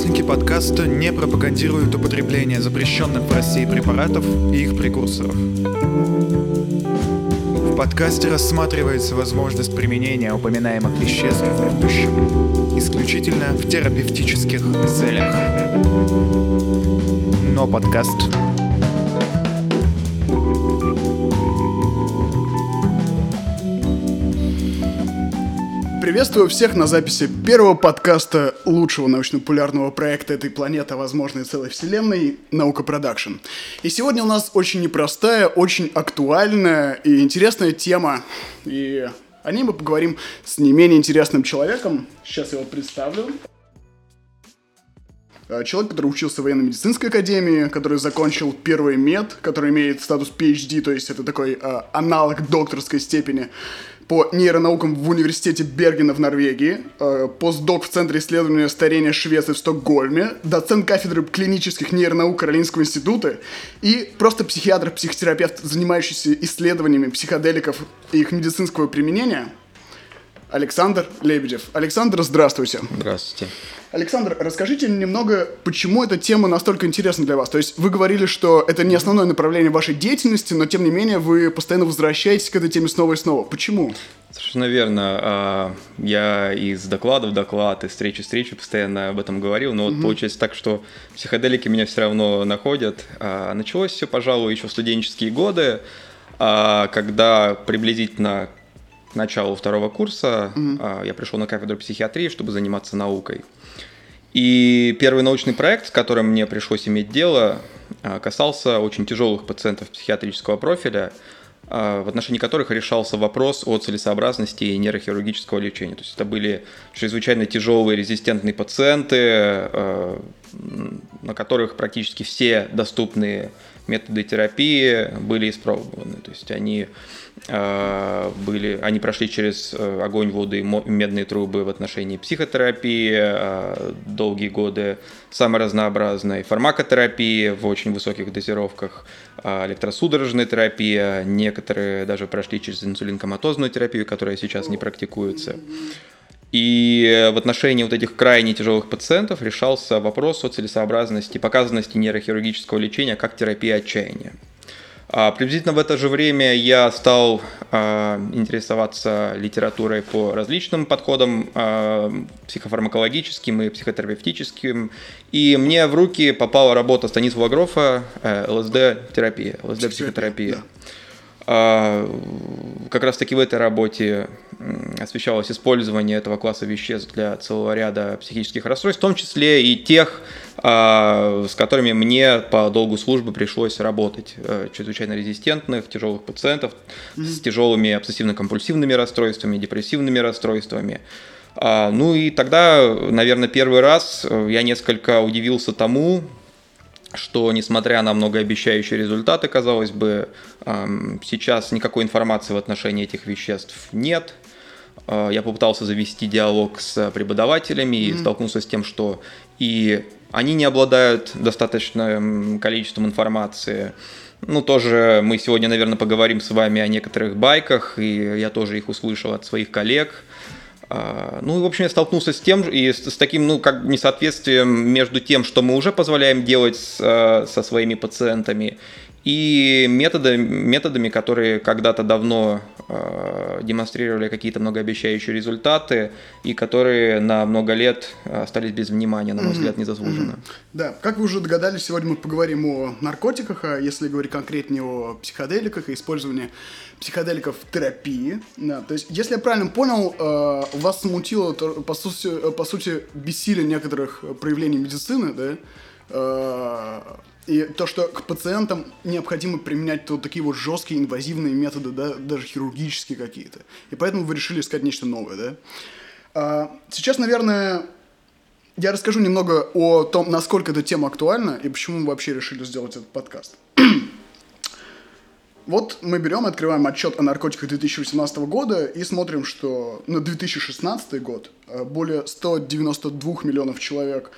Участники подкаста не пропагандируют употребление запрещенных в России препаратов и их прекурсоров. В подкасте рассматривается возможность применения упоминаемых веществ в будущем исключительно в терапевтических целях. Но подкаст Приветствую всех на записи первого подкаста лучшего научно-популярного проекта этой планеты, а возможно и целой вселенной, «Наука Production». И сегодня у нас очень непростая, очень актуальная и интересная тема. И о ней мы поговорим с не менее интересным человеком. Сейчас я его представлю. Э, человек, который учился в военно-медицинской академии, который закончил первый мед, который имеет статус PhD, то есть это такой э, аналог докторской степени по нейронаукам в университете Бергена в Норвегии, э, постдок в Центре исследования старения Швеции в Стокгольме, доцент кафедры клинических нейронаук Каролинского института и просто психиатр-психотерапевт, занимающийся исследованиями психоделиков и их медицинского применения – Александр Лебедев. Александр, здравствуйте. Здравствуйте. Александр, расскажите немного, почему эта тема настолько интересна для вас. То есть вы говорили, что это не основное направление вашей деятельности, но тем не менее вы постоянно возвращаетесь к этой теме снова и снова. Почему? Совершенно верно. А, я из доклада в доклад, из встречи в встречу постоянно об этом говорил, но вот угу. получается так, что психоделики меня все равно находят. А, началось все, пожалуй, еще в студенческие годы, а, когда приблизительно к началу второго курса mm-hmm. я пришел на кафедру психиатрии, чтобы заниматься наукой. И первый научный проект, с которым мне пришлось иметь дело, а, касался очень тяжелых пациентов психиатрического профиля, а, в отношении которых решался вопрос о целесообразности нейрохирургического лечения. То есть это были чрезвычайно тяжелые резистентные пациенты, на которых практически все доступные методы терапии были испробованы. То есть они э, были, они прошли через э, огонь, воду и медные трубы в отношении психотерапии, э, долгие годы самой разнообразной фармакотерапии в очень высоких дозировках, электросудорожная терапия, некоторые даже прошли через инсулинкоматозную терапию, которая сейчас не практикуется. И в отношении вот этих крайне тяжелых пациентов решался вопрос о целесообразности, показанности нейрохирургического лечения как терапии отчаяния. А приблизительно в это же время я стал а, интересоваться литературой по различным подходам а, психофармакологическим и психотерапевтическим. И мне в руки попала работа Станислава Грофа э, ЛСД-терапия, ЛСД-психотерапия. Да. А, как раз таки в этой работе освещалось использование этого класса веществ для целого ряда психических расстройств, в том числе и тех, а, с которыми мне по долгу службы пришлось работать, э, чрезвычайно резистентных, тяжелых пациентов mm-hmm. с тяжелыми обсессивно-компульсивными расстройствами, депрессивными расстройствами. А, ну и тогда, наверное, первый раз э, я несколько удивился тому, что, несмотря на многообещающие результаты, казалось бы, сейчас никакой информации в отношении этих веществ нет. А, я попытался завести диалог с преподавателями и mm-hmm. столкнулся с тем, что и они не обладают достаточным количеством информации. Ну, тоже мы сегодня, наверное, поговорим с вами о некоторых байках, и я тоже их услышал от своих коллег. А, ну, и, в общем, я столкнулся с тем, и с, с таким, ну, как несоответствием между тем, что мы уже позволяем делать с, э, со своими пациентами, и методы, методами, которые когда-то давно э, демонстрировали какие-то многообещающие результаты и которые на много лет остались без внимания, на мой mm-hmm. взгляд, незаслуженно. Mm-hmm. Да, как вы уже догадались, сегодня мы поговорим о наркотиках, а если говорить конкретнее о психоделиках и использовании психоделиков в терапии. Да, то есть, если я правильно понял, э, вас смутило, то, по, сути, э, по сути, бессилие некоторых проявлений медицины, да, э, и то, что к пациентам необходимо применять вот такие вот жесткие инвазивные методы, да, даже хирургические какие-то. И поэтому вы решили искать нечто новое, да? А, сейчас, наверное, я расскажу немного о том, насколько эта тема актуальна и почему мы вообще решили сделать этот подкаст. Вот мы берем, открываем отчет о наркотиках 2018 года и смотрим, что на 2016 год э, более 192 миллионов человек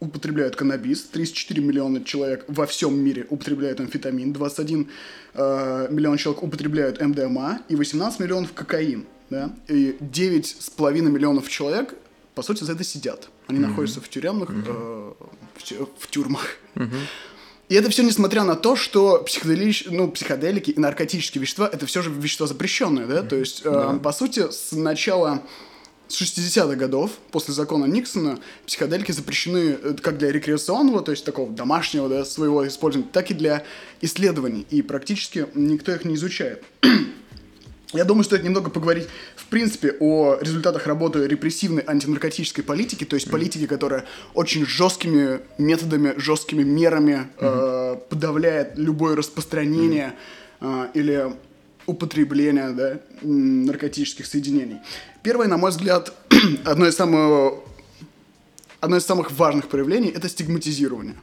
употребляют каннабис, 34 миллиона человек во всем мире употребляют амфетамин, 21 э, миллион человек употребляют МДМА и 18 миллионов кокаин. Да? И 9,5 миллионов человек, по сути, за это сидят. Они mm-hmm. находятся в тюремных, mm-hmm. э, в, в тюрьмах. Mm-hmm. И это все несмотря на то, что психоделич... ну, психоделики и наркотические вещества это все же вещества запрещенные, да? То есть, э, по сути, с начала с 60-х годов, после закона Никсона, психоделики запрещены э, как для рекреационного, то есть такого домашнего, да, своего использования, так и для исследований. И практически никто их не изучает. Я думаю, стоит немного поговорить, в принципе, о результатах работы репрессивной антинаркотической политики, то есть политики, которая очень жесткими методами, жесткими мерами э, подавляет любое распространение э, или употребление да, наркотических соединений. Первое, на мой взгляд, одно из самых, одно из самых важных проявлений – это стигматизирование.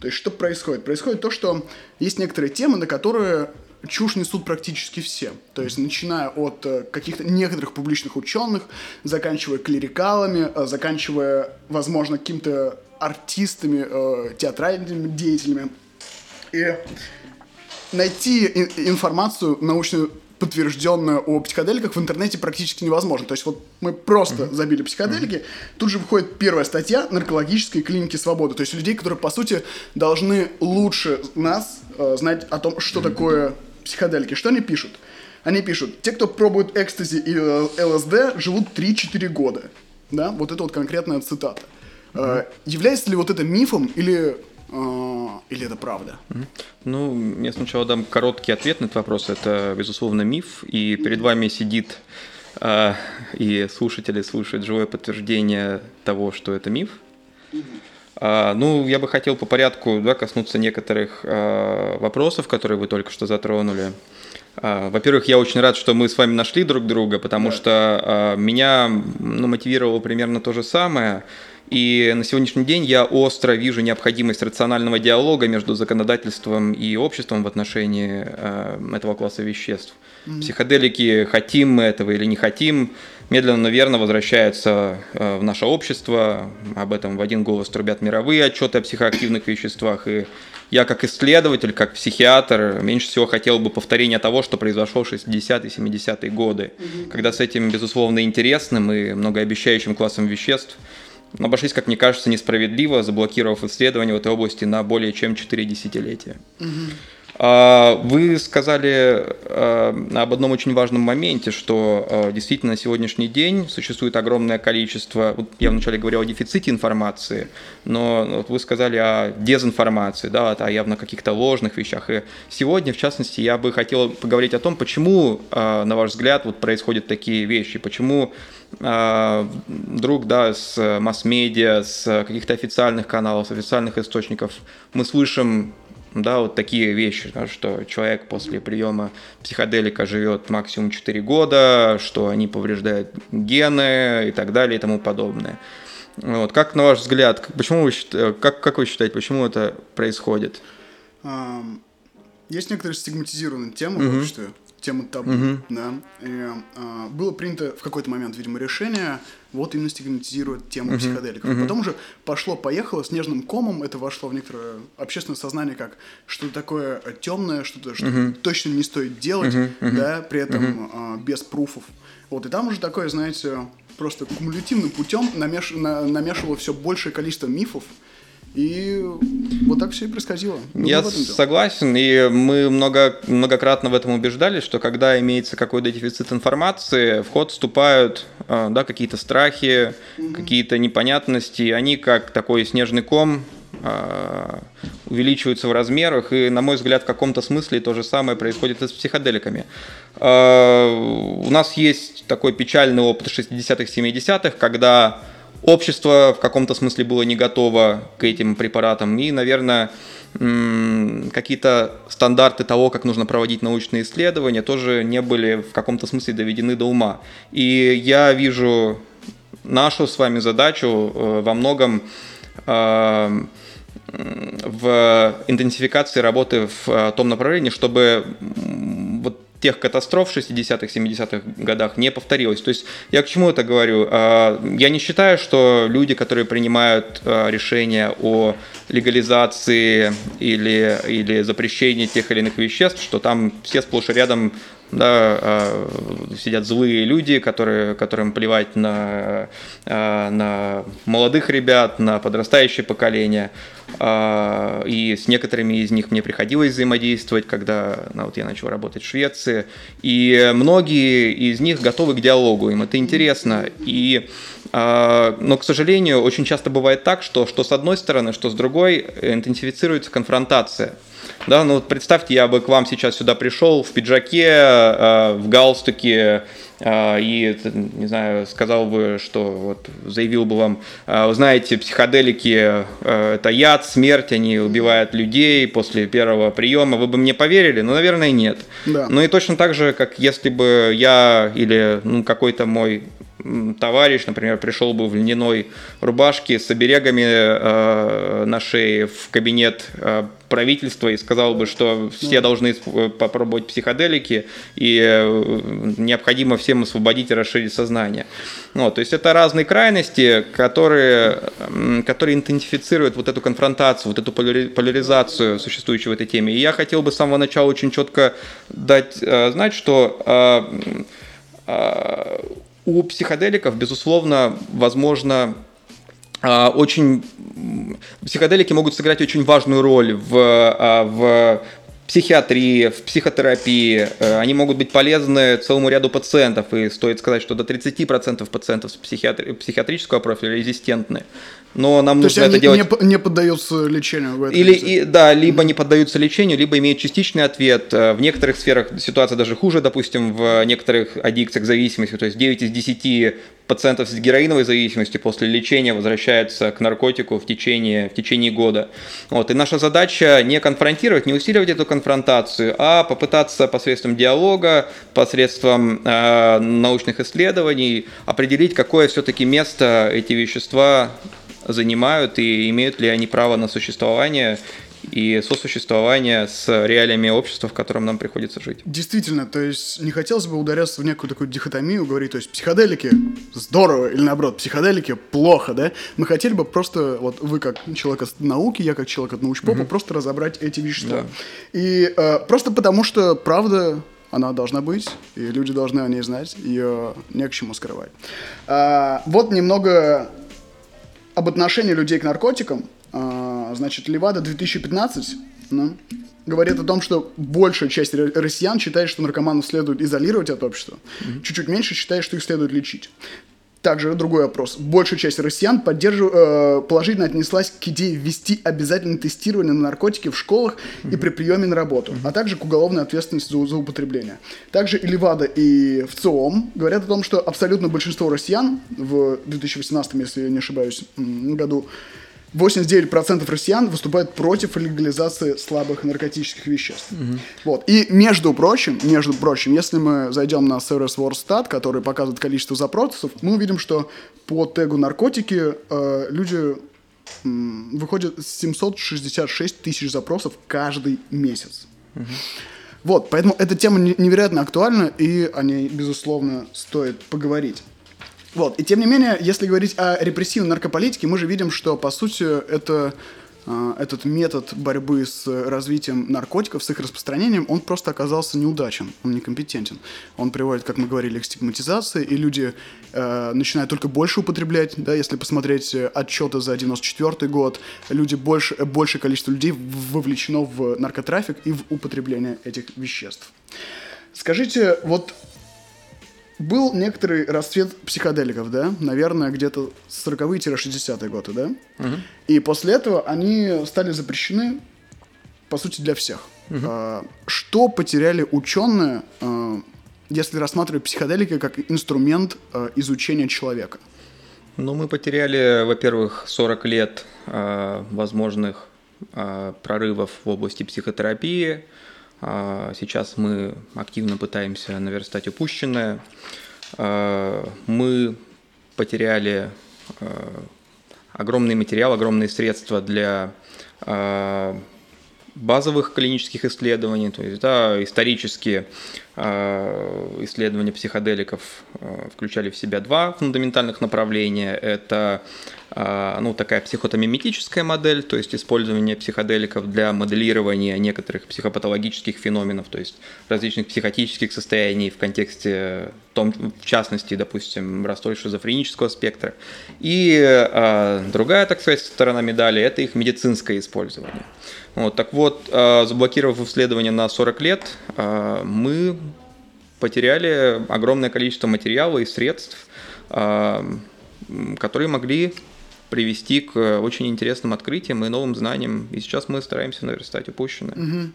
То есть что происходит? Происходит то, что есть некоторые темы, на которые чушь несут практически все. То есть, начиная от э, каких-то некоторых публичных ученых, заканчивая клерикалами, э, заканчивая, возможно, какими-то артистами, э, театральными деятелями. И найти информацию научную подтвержденную о психоделиках в интернете практически невозможно. То есть вот мы просто mm-hmm. забили психоделики, mm-hmm. тут же выходит первая статья наркологической клиники свободы. То есть людей, которые, по сути, должны лучше нас э, знать о том, что mm-hmm. такое психоделики. Что они пишут? Они пишут, те, кто пробует экстази и э, ЛСД, живут 3-4 года. Да, вот это вот конкретная цитата. Mm-hmm. Э, является ли вот это мифом или или это правда? Ну, я сначала дам короткий ответ на этот вопрос. Это, безусловно, миф. И перед вами сидит э, и слушатели слушают живое подтверждение того, что это миф. А, ну, я бы хотел по порядку да, коснуться некоторых а, вопросов, которые вы только что затронули. А, во-первых, я очень рад, что мы с вами нашли друг друга, потому да. что а, меня ну, мотивировало примерно то же самое. И на сегодняшний день я остро вижу необходимость рационального диалога между законодательством и обществом в отношении э, этого класса веществ. Mm-hmm. Психоделики, хотим мы этого или не хотим, медленно, но верно возвращаются э, в наше общество. Об этом в один голос трубят мировые отчеты о психоактивных веществах. И я как исследователь, как психиатр, меньше всего хотел бы повторения того, что произошло в 60-е, 70-е годы, mm-hmm. когда с этим, безусловно, интересным и многообещающим классом веществ – обошлись, как мне кажется, несправедливо, заблокировав исследования в этой области на более чем 4 десятилетия. Угу. Вы сказали а, об одном очень важном моменте, что а, действительно на сегодняшний день существует огромное количество, я вначале говорил о дефиците информации, но вы сказали о дезинформации, да, о явно каких-то ложных вещах. И сегодня, в частности, я бы хотел поговорить о том, почему, на ваш взгляд, вот происходят такие вещи, почему вдруг, да, с масс-медиа, с каких-то официальных каналов, с официальных источников мы слышим да, вот такие вещи, да, что человек после приема психоделика живет максимум 4 года, что они повреждают гены и так далее и тому подобное. Вот, как на ваш взгляд, почему вы, как, как вы считаете, почему это происходит? Есть некоторые стигматизированные темы угу. в обществе, тема табу, угу. да. И, а, было принято в какой-то момент, видимо, решение вот именно стигматизировать тему угу. психоделиков. Угу. Потом уже пошло-поехало, снежным комом это вошло в некоторое общественное сознание как что-то такое темное, что-то, что угу. точно не стоит делать, угу. да, при этом угу. а, без пруфов. Вот, и там уже такое, знаете, просто кумулятивным путем намеш... на... намешивало все большее количество мифов, и вот так все и происходило. Ну, Я согласен, и мы много, многократно в этом убеждались, что когда имеется какой-то дефицит информации, в ход вступают а, да, какие-то страхи, mm-hmm. какие-то непонятности, они как такой снежный ком а, увеличиваются в размерах, и, на мой взгляд, в каком-то смысле то же самое происходит и с психоделиками. А, у нас есть такой печальный опыт 60-х, 70-х, когда общество в каком-то смысле было не готово к этим препаратам. И, наверное, какие-то стандарты того, как нужно проводить научные исследования, тоже не были в каком-то смысле доведены до ума. И я вижу нашу с вами задачу э, во многом э, в интенсификации работы в э, том направлении, чтобы тех катастроф в 60-х, 70-х годах не повторилось. То есть я к чему это говорю? А, я не считаю, что люди, которые принимают а, решения о легализации или, или запрещении тех или иных веществ, что там все сплошь и рядом да, а, сидят злые люди, которые, которым плевать на, а, на молодых ребят, на подрастающее поколение. А, и с некоторыми из них мне приходилось взаимодействовать, когда ну, вот я начал работать в Швеции. И многие из них готовы к диалогу, им это интересно. И но, к сожалению, очень часто бывает так, что, что с одной стороны, что с другой интенсифицируется конфронтация. Да, ну вот представьте, я бы к вам сейчас сюда пришел в пиджаке, э, в галстуке, э, и, не знаю, сказал бы, что вот заявил бы вам, э, знаете, психоделики это яд, смерть, они убивают людей после первого приема, вы бы мне поверили? Ну, наверное, нет. Да. Ну и точно так же, как если бы я или ну, какой-то мой товарищ, например, пришел бы в льняной рубашке с оберегами э, на шее в кабинет э, правительства и сказал бы, что все должны э, попробовать психоделики и э, необходимо всем освободить и расширить сознание. Вот, то есть это разные крайности, которые, которые интенсифицируют вот эту конфронтацию, вот эту поляризацию, существующую в этой теме. И я хотел бы с самого начала очень четко дать э, знать, что у психоделиков, безусловно, возможно очень психоделики могут сыграть очень важную роль в, а, в психиатрии, в психотерапии. Э, они могут быть полезны целому ряду пациентов, и стоит сказать, что до 30% пациентов с психиатри- психиатрического профиля резистентны. Но нам То нужно это делать... Не, не поддаются лечению? В этом Или, и, да, либо не поддаются лечению, либо имеют частичный ответ. Э, в некоторых сферах ситуация даже хуже, допустим, в некоторых аддикциях зависимости. То есть 9 из 10 пациентов с героиновой зависимостью после лечения возвращаются к наркотику в течение, в течение года. Вот. И наша задача не конфронтировать, не усиливать эту конфронтацию, а попытаться посредством диалога, посредством э, научных исследований определить, какое все-таки место эти вещества занимают и имеют ли они право на существование и сосуществование с реалиями общества, в котором нам приходится жить. Действительно, то есть не хотелось бы ударяться в некую такую дихотомию, говорить, то есть психоделики здорово или наоборот, психоделики плохо, да? Мы хотели бы просто, вот вы как человек от науки, я как человек от научпопа, угу. просто разобрать эти вещества. Да. И э, просто потому что, правда, она должна быть, и люди должны о ней знать, ее не к чему скрывать. А, вот немного об отношении людей к наркотикам. А, значит, Левада 2015 ну, говорит о том, что большая часть россиян считает, что наркоманов следует изолировать от общества, mm-hmm. чуть-чуть меньше считает, что их следует лечить. Также другой вопрос. Большая часть россиян поддержив... э, положительно отнеслась к идее ввести обязательное тестирование на наркотики в школах mm-hmm. и при приеме на работу, mm-hmm. а также к уголовной ответственности за, за употребление. Также и Левада, и в ЦИОМ говорят о том, что абсолютно большинство россиян в 2018, если я не ошибаюсь, году 89% россиян выступают против легализации слабых наркотических веществ. Угу. Вот. И между прочим, между прочим, если мы зайдем на сервис Wordstat, который показывает количество запросов, мы увидим, что по тегу наркотики э, люди э, выходят 766 тысяч запросов каждый месяц. Угу. Вот, поэтому эта тема невероятно актуальна, и о ней, безусловно, стоит поговорить. Вот. И тем не менее, если говорить о репрессивной наркополитике, мы же видим, что, по сути, это а, этот метод борьбы с развитием наркотиков, с их распространением, он просто оказался неудачен, он некомпетентен. Он приводит, как мы говорили, к стигматизации, и люди э, начинают только больше употреблять. Да, если посмотреть отчеты за 94 год, люди больше, большее количество людей вовлечено в наркотрафик и в употребление этих веществ. Скажите, вот был некоторый расцвет психоделиков, да, наверное, где-то 40-60-е годы, да? Угу. И после этого они стали запрещены, по сути, для всех. Угу. Что потеряли ученые, а, если рассматривать психоделики как инструмент а, изучения человека? Ну, мы потеряли, во-первых, 40 лет возможных прорывов в области психотерапии, сейчас мы активно пытаемся наверстать упущенное. А, мы потеряли а, огромный материал, огромные средства для базовых клинических исследований, то есть да, исторически исследования психоделиков включали в себя два фундаментальных направления. Это ну, такая психотомиметическая модель, то есть использование психоделиков для моделирования некоторых психопатологических феноменов, то есть различных психотических состояний в контексте, том, в частности, допустим, расстройств шизофренического спектра. И а, другая, так сказать, сторона медали – это их медицинское использование. Вот, так вот, заблокировав исследование на 40 лет, мы потеряли огромное количество материала и средств, а, которые могли привести к очень интересным открытиям и новым знаниям. И сейчас мы стараемся наверстать упущенное. Угу.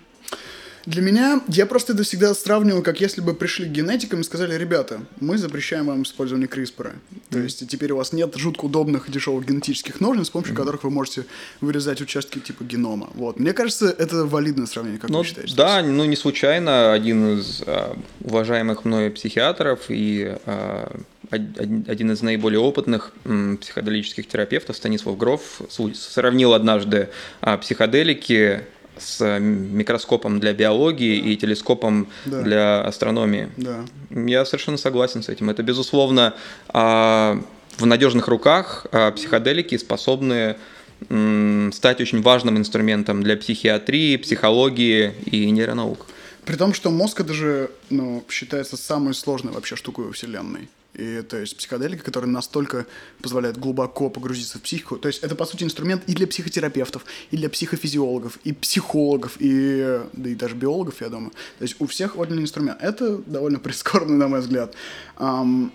Для меня, я просто это всегда сравнивал, как если бы пришли к генетикам и сказали, ребята, мы запрещаем вам использование CRISPR. Mm-hmm. То есть теперь у вас нет жутко удобных дешевых генетических ножниц, с помощью mm-hmm. которых вы можете вырезать участки типа генома. Вот. Мне кажется, это валидное сравнение, как ну, вы считаете? Да, ну не случайно один из а, уважаемых мной психиатров и а, один из наиболее опытных психоделических терапевтов, Станислав Гров, сравнил однажды а, психоделики с микроскопом для биологии и телескопом да. для астрономии. Да. Я совершенно согласен с этим. Это, безусловно, а, в надежных руках а, психоделики способны стать очень важным инструментом для психиатрии, психологии и нейронаук. При том, что мозг это же ну, считается самой сложной вообще штукой во Вселенной. И то есть психоделика, которая настолько позволяет глубоко погрузиться в психику. То есть это, по сути, инструмент и для психотерапевтов, и для психофизиологов, и психологов, и, да и даже биологов, я думаю. То есть у всех один инструмент. Это довольно прискорбно, на мой взгляд. Um,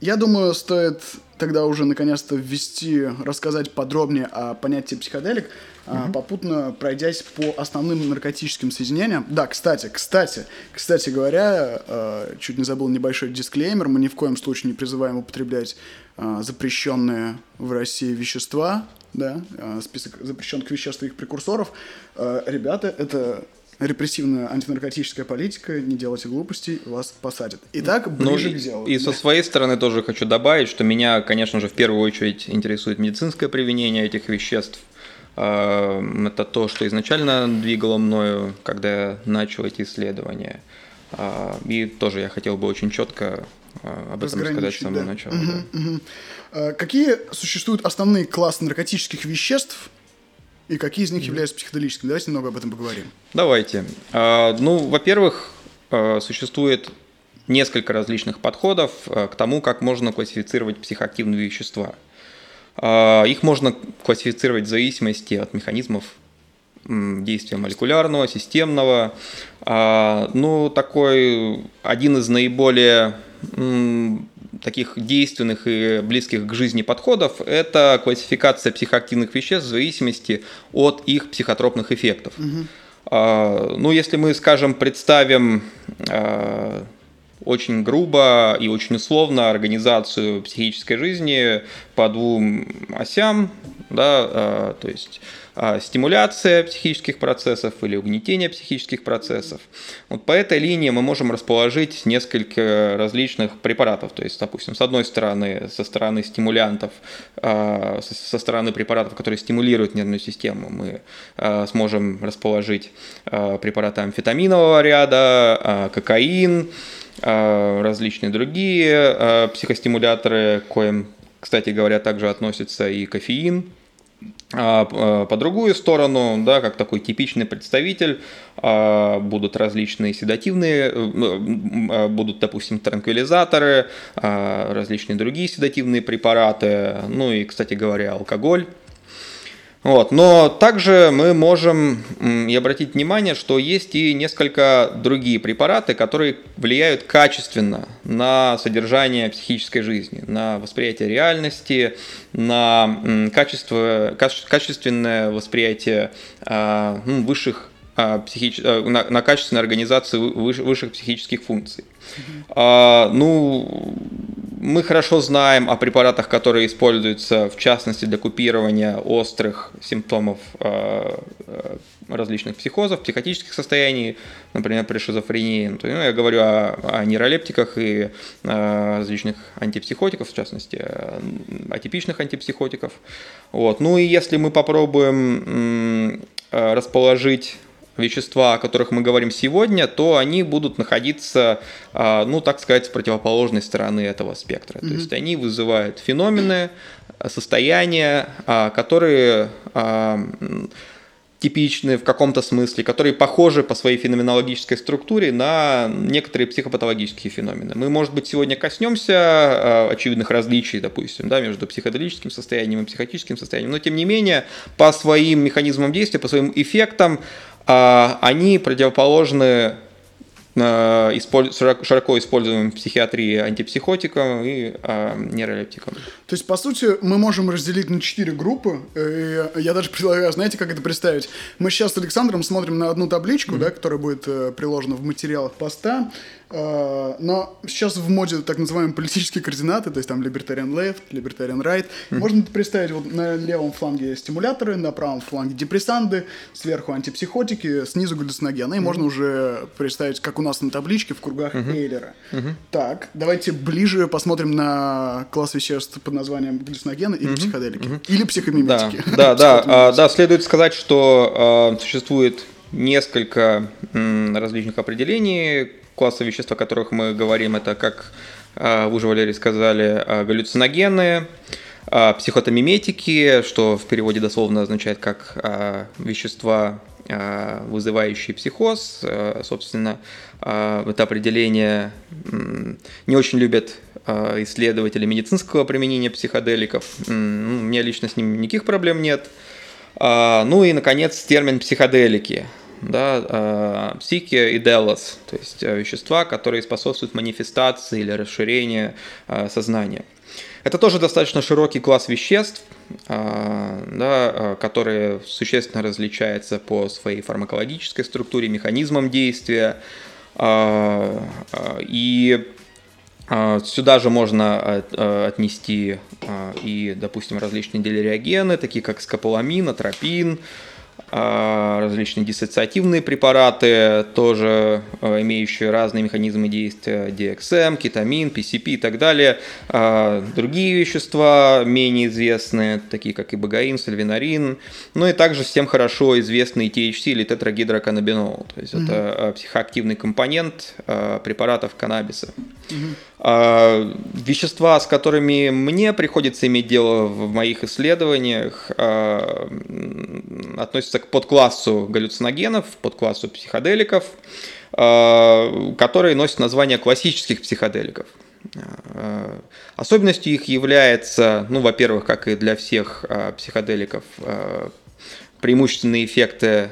я думаю, стоит тогда уже наконец-то ввести, рассказать подробнее о понятии психоделик, угу. попутно пройдясь по основным наркотическим соединениям. Да, кстати, кстати, кстати говоря, а, чуть не забыл небольшой дисклеймер, мы ни в коем случае не призываем употреблять а, запрещенные в России вещества, да, список запрещенных веществ и их прекурсоров. Ребята, это репрессивная антинаркотическая политика, не делайте глупостей, вас посадят. Итак, ну, ближе ну, к делу. И со своей стороны тоже хочу добавить, что меня, конечно же, в первую очередь интересует медицинское применение этих веществ. А, это то, что изначально двигало мною, когда я начал эти исследования. А, и тоже я хотел бы очень четко а, об этом сказать с самого да. начала. Угу, да. угу. Какие существуют основные классы наркотических веществ, и какие из них являются психоделическими? Давайте немного об этом поговорим. Давайте. А, ну, во-первых, а, существует несколько различных подходов а, к тому, как можно классифицировать психоактивные вещества. Их можно классифицировать в зависимости от механизмов действия молекулярного, системного. Ну, такой один из наиболее таких действенных и близких к жизни подходов – это классификация психоактивных веществ в зависимости от их психотропных эффектов. Угу. Ну, если мы, скажем, представим а, очень грубо и очень условно организацию психической жизни по двум осям, да, а, то есть а, стимуляция психических процессов или угнетение психических процессов. Вот по этой линии мы можем расположить несколько различных препаратов. То есть, допустим, с одной стороны, со стороны стимулянтов, а, со стороны препаратов, которые стимулируют нервную систему, мы сможем расположить препараты амфетаминового ряда, кокаин, различные другие психостимуляторы, к коим, кстати говоря, также относится и кофеин, а, а, по другую сторону, да, как такой типичный представитель, а, будут различные седативные, э, будут, допустим, транквилизаторы, различные другие седативные препараты, ну и, кстати говоря, алкоголь. Вот. Но также мы можем и обратить внимание, что есть и несколько другие препараты, которые влияют качественно на содержание психической жизни, на восприятие реальности, на качество, качественное восприятие а, ну, высших психич... А, на, на качественную организацию высших психических функций. Mm-hmm. Ну, мы хорошо знаем о препаратах, которые используются, в частности, для купирования острых симптомов э, э, различных психозов, психотических состояний, например, при шизофрении. Ну, я говорю о, о нейролептиках и о различных антипсихотиков, в частности, атипичных антипсихотиков. Вот. Ну и если мы попробуем расположить вещества, о которых мы говорим сегодня, то они будут находиться, а, ну, так сказать, с противоположной стороны этого спектра. Mm-hmm. То есть они вызывают феномены, состояния, а, которые типичны в каком-то смысле, которые похожи по своей феноменологической структуре на некоторые психопатологические феномены. Мы, может быть, сегодня коснемся э, очевидных различий, допустим, да, между психоделическим состоянием и психотическим состоянием, но тем не менее по своим механизмам действия, по своим эффектам э, они противоположны широко используемым в психиатрии антипсихотиком и а, нейролептиком. То есть, по сути, мы можем разделить на четыре группы. И я даже предлагаю, знаете, как это представить? Мы сейчас с Александром смотрим на одну табличку, mm-hmm. да, которая будет э, приложена в материалах поста. Э, но сейчас в моде так называемые политические координаты, то есть там libertarian left, libertarian right. Mm-hmm. Можно представить, вот на левом фланге стимуляторы, на правом фланге депрессанты, сверху антипсихотики, снизу галлюциногены. И mm-hmm. можно уже представить, как у нас на табличке в кругах mm-hmm. Эйлера. Mm-hmm. Так, давайте ближе посмотрим на класс веществ под названием галлюциногены или mm-hmm. психоделики. Mm-hmm. Или психомиметики. Да, да, да, а, да, следует сказать, что а, существует несколько различных определений класса веществ, о которых мы говорим, это, как а, вы уже, Валерий, сказали, а, галлюциногены, а, психотомиметики, что в переводе дословно означает как вещества, вызывающие психоз. Собственно, это определение не очень любят исследователи медицинского применения психоделиков. Ну, у меня лично с ним никаких проблем нет. Ну и, наконец, термин психоделики да, э, психи и делос, то есть э, вещества, которые способствуют манифестации или расширению э, сознания. Это тоже достаточно широкий класс веществ, да, которые существенно различаются по своей фармакологической структуре, механизмам действия. И Сюда же можно отнести и, допустим, различные делиреогены, такие как скополамин, атропин, а, различные диссоциативные препараты, тоже а, имеющие разные механизмы действия, DXM, кетамин, PCP и так далее. А, другие вещества менее известные, такие как ибогаин, сальвинарин, ну и также всем хорошо известный THC или тетрагидроканнабинол, то есть mm-hmm. это психоактивный компонент препаратов каннабиса. Mm-hmm. А, вещества, с которыми мне приходится иметь дело в моих исследованиях, а, относятся к подклассу галлюциногенов, подклассу психоделиков, а, которые носят название классических психоделиков. Особенностью их является, ну, во-первых, как и для всех психоделиков, преимущественные эффекты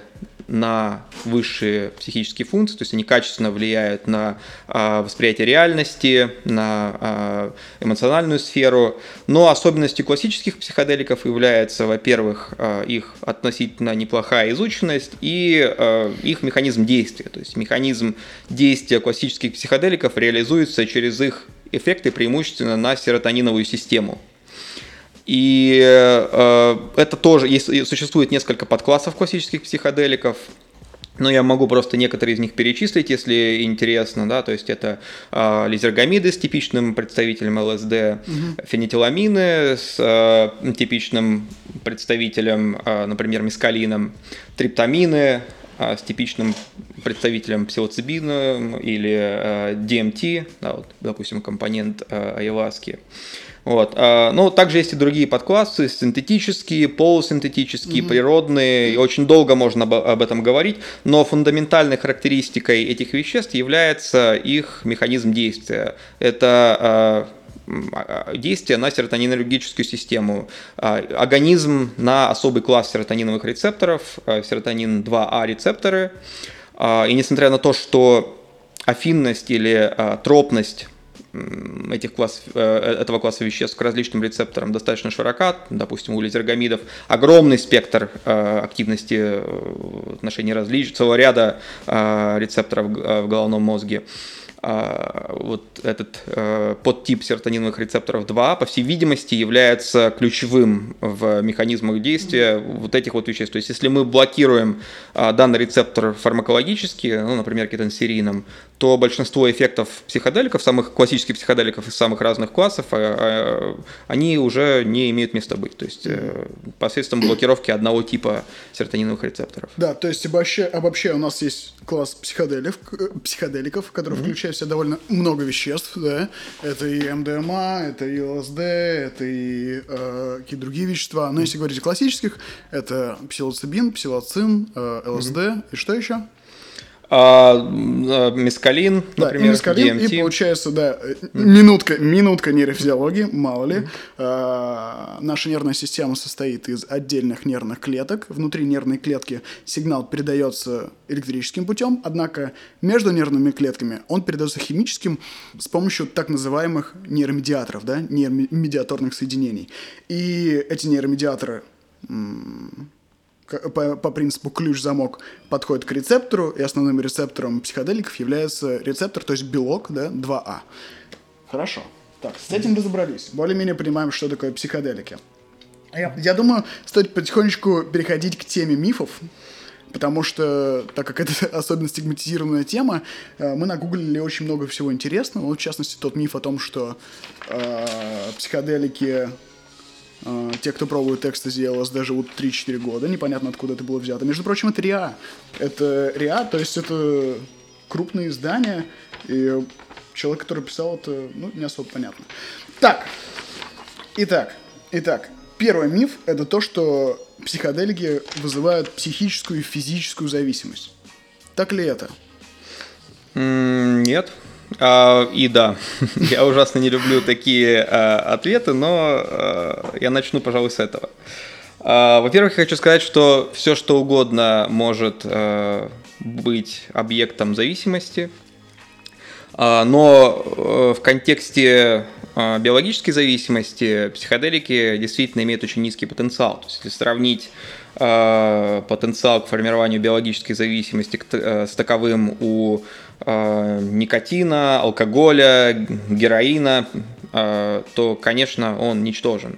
на высшие психические функции, то есть они качественно влияют на а, восприятие реальности, на а, эмоциональную сферу. Но особенностью классических психоделиков является, во-первых, а, их относительно неплохая изученность и их механизм действия. То есть механизм действия классических психоделиков реализуется через их эффекты преимущественно на серотониновую систему. И э, это тоже, есть, существует несколько подклассов классических психоделиков. Но я могу просто некоторые из них перечислить, если интересно, да, то есть это э, лизергамиды с типичным представителем ЛСД, угу. фенитиламины с э, типичным представителем, э, например, мискалином, триптамины э, с типичным представителем псилоцибина или э, DMT, да, вот, допустим, компонент э, айваски. Вот. А, ну, также есть и другие подклассы, синтетические, полусинтетические, mm-hmm. природные. И очень долго можно об, этом говорить, но фундаментальной характеристикой этих веществ является их механизм действия. Это а, а, действие на серотонинергическую систему, организм на особый класс серотониновых рецепторов, серотонин 2А рецепторы. И несмотря на то, что афинность или тропность этих класс, э, этого класса веществ к различным рецепторам достаточно широка. Допустим, у лизергамидов огромный спектр э, активности э, в отношении различий, целого ряда рецепторов в головном мозге. А, вот этот подтип серотониновых рецепторов 2, по всей видимости, является ключевым в механизмах действия вот этих вот веществ. То есть, если мы блокируем данный рецептор фармакологически, ну, например, кетонсерином, то большинство эффектов психоделиков, самых классических психоделиков из самых разных классов, а, а, они уже не имеют места быть. То есть э, посредством блокировки одного типа серотониновых рецепторов. Да, то есть обобщая, обобщая у нас есть класс психоделиков, психоделиков который mm-hmm. включает в себя довольно много веществ. Да? Это и МДМА, это и ЛСД, это и э, какие-то другие вещества. Но если говорить о классических, это псилоцибин, псилоцин, э, ЛСД mm-hmm. и что еще? А, а, мискалин, да, например, и мискалин, DMT. и получается, да, минутка, минутка нейрофизиологии, мало ли. Mm-hmm. А, наша нервная система состоит из отдельных нервных клеток. Внутри нервной клетки сигнал передается электрическим путем, однако между нервными клетками он передается химическим с помощью так называемых нейромедиаторов, да, нейромедиаторных соединений. И эти нейромедиаторы по, по принципу ключ-замок подходит к рецептору, и основным рецептором психоделиков является рецептор, то есть белок, да, 2А. Хорошо. Так, с этим разобрались. Более-менее понимаем, что такое психоделики. Я, я думаю, стоит потихонечку переходить к теме мифов, потому что, так как это особенно стигматизированная тема, э, мы нагуглили очень много всего интересного. Вот, в частности, тот миф о том, что э, психоделики Uh, те, кто пробует экстази ЛСД, живут 3-4 года. Непонятно, откуда это было взято. Между прочим, это РИА. Это РИА, то есть это крупное издание, и человек, который писал это, ну, не особо понятно. Так, итак, итак, первый миф – это то, что психоделики вызывают психическую и физическую зависимость. Так ли это? Нет. А, и да, я ужасно не люблю такие а, ответы, но а, я начну, пожалуй, с этого. А, во-первых, я хочу сказать, что все, что угодно может а, быть объектом зависимости, а, но а, в контексте а, биологической зависимости психоделики действительно имеют очень низкий потенциал. То есть, если сравнить а, потенциал к формированию биологической зависимости а, с таковым у Э, никотина, алкоголя, героина, э, то, конечно, он ничтожен.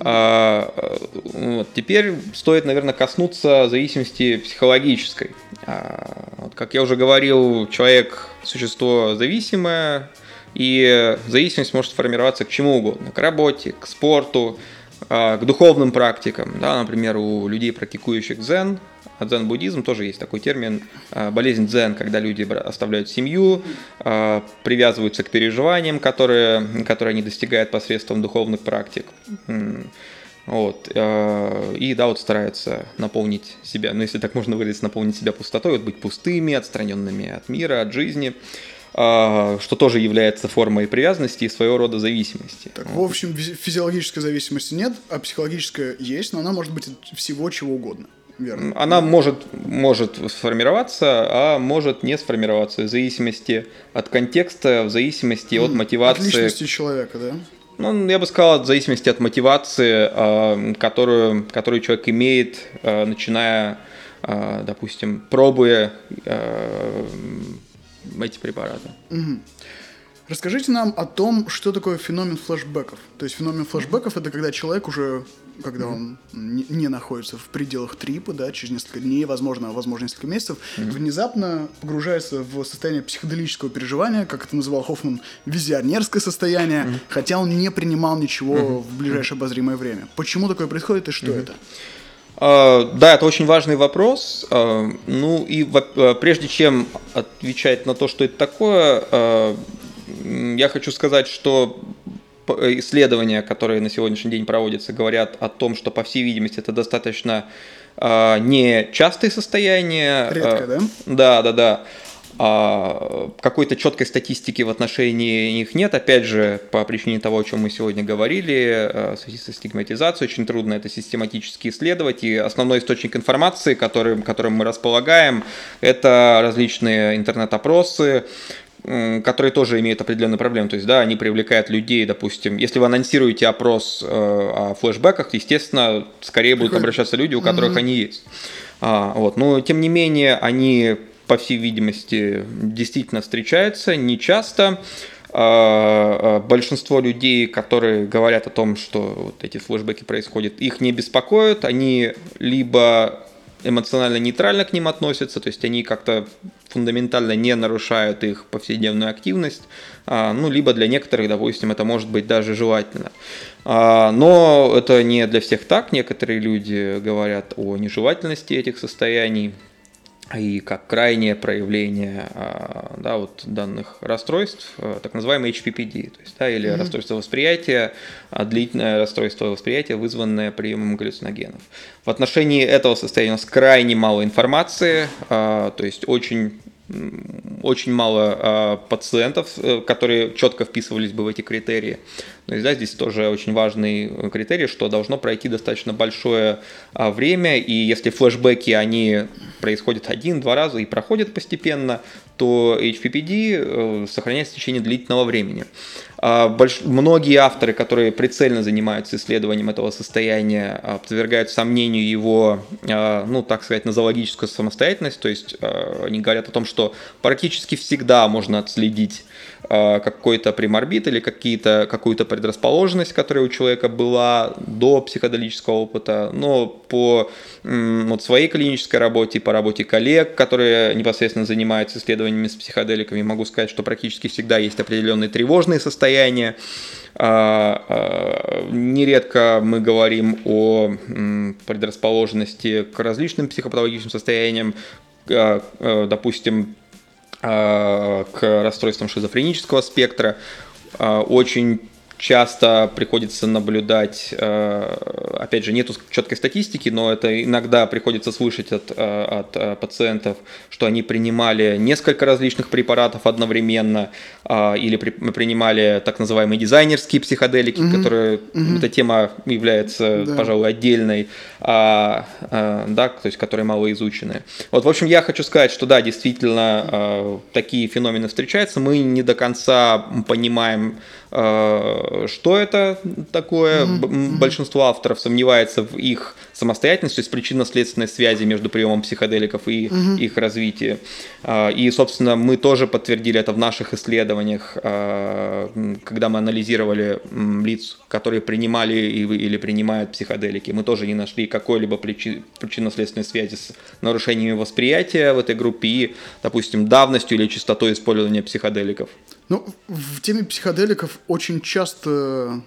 А, э, вот. Теперь стоит, наверное, коснуться зависимости психологической. А, вот, как я уже говорил, человек – существо зависимое, и зависимость может формироваться к чему угодно, к работе, к спорту, к духовным практикам. Да, например, у людей, практикующих дзен, дзен-буддизм тоже есть такой термин, а, болезнь дзен, когда люди оставляют семью, а, привязываются к переживаниям, которые, которые они достигают посредством духовных практик. Вот. А, и да, вот стараются наполнить себя, ну если так можно выразиться, наполнить себя пустотой, вот быть пустыми, отстраненными от мира, от жизни что тоже является формой привязанности и своего рода зависимости. Так, в общем, физиологической зависимости нет, а психологическая есть, но она может быть от всего чего угодно. Верно. Она может, может сформироваться, а может не сформироваться в зависимости от контекста, в зависимости от мотивации. От личности человека, да? Ну, я бы сказал, в зависимости от мотивации, а, которую, которую человек имеет, а, начиная, а, допустим, пробуя эти препараты. Угу. Расскажите нам о том, что такое феномен флешбеков. То есть феномен флешбеков это когда человек уже, когда он не, не находится в пределах трипа, да, через несколько дней, возможно, возможно, несколько месяцев, mm-hmm. внезапно погружается в состояние психоделического переживания, как это называл Хоффман, визионерское состояние, mm-hmm. хотя он не принимал ничего mm-hmm. в ближайшее обозримое время. Почему такое происходит и что mm-hmm. это? Uh, да, это очень важный вопрос. Uh, ну и uh, прежде чем отвечать на то, что это такое, я хочу сказать, что исследования, которые на сегодняшний день проводятся, говорят о том, что, по всей видимости, это достаточно э, не частые состояния. Редко, да? Да, да, да. А, какой-то четкой статистики в отношении них нет. Опять же, по причине того, о чем мы сегодня говорили, в связи со стигматизацией, очень трудно это систематически исследовать. И основной источник информации, которым, которым мы располагаем, это различные интернет-опросы, которые тоже имеют определенные проблемы. То есть, да, они привлекают людей, допустим, если вы анонсируете опрос э, о флешбеках, естественно, скорее будут обращаться люди, у которых mm-hmm. они есть. А, вот. Но, тем не менее, они, по всей видимости, действительно встречаются, не часто. А, а, большинство людей, которые говорят о том, что вот эти флешбеки происходят, их не беспокоят, они либо эмоционально нейтрально к ним относятся, то есть они как-то фундаментально не нарушают их повседневную активность, а, ну, либо для некоторых, допустим, это может быть даже желательно. А, но это не для всех так. Некоторые люди говорят о нежелательности этих состояний и как крайнее проявление а, да, вот данных расстройств, так называемый HPPD, то есть, да, или mm-hmm. расстройство восприятия, длительное расстройство восприятия, вызванное приемом галлюциногенов. В отношении этого состояния у нас крайне мало информации, то есть очень очень мало э, пациентов, э, которые четко вписывались бы в эти критерии. То есть, да, здесь тоже очень важный критерий, что должно пройти достаточно большое э, время, и если флешбеки, они происходят один-два раза и проходят постепенно, то HPPD э, сохраняется в течение длительного времени. А, больш... Многие авторы, которые прицельно занимаются исследованием этого состояния, а, подвергают сомнению его, а, ну, так сказать, нозологическую самостоятельность, то есть они говорят о том, что практически всегда можно отследить какой-то приморбит или какие-то, какую-то предрасположенность, которая у человека была до психоделического опыта, но по вот, своей клинической работе, по работе коллег, которые непосредственно занимаются исследованиями с психоделиками, могу сказать, что практически всегда есть определенные тревожные состояния, Нередко мы говорим о предрасположенности к различным психопатологическим состояниям, допустим, к расстройствам шизофренического спектра. Очень часто приходится наблюдать, э, опять же, нету четкой статистики, но это иногда приходится слышать от, э, от э, пациентов, что они принимали несколько различных препаратов одновременно или при, принимали так называемые дизайнерские психоделики, угу. которые угу. эта тема является, да. пожалуй, отдельной, а, а, да, то есть которые мало изучены. Вот, в общем, я хочу сказать, что да, действительно такие феномены встречаются, мы не до конца понимаем что это такое? Большинство авторов сомневается в их самостоятельности, то есть причинно-следственной связи между приемом психоделиков и mm-hmm. их развитием. Э, и, собственно, мы тоже подтвердили это в наших исследованиях, э, когда мы анализировали лиц, которые принимали или принимают психоделики. Мы тоже не нашли какой-либо причинно-следственной связи с нарушениями восприятия в этой группе и, допустим, давностью или частотой использования психоделиков. Ну, в теме психоделиков очень часто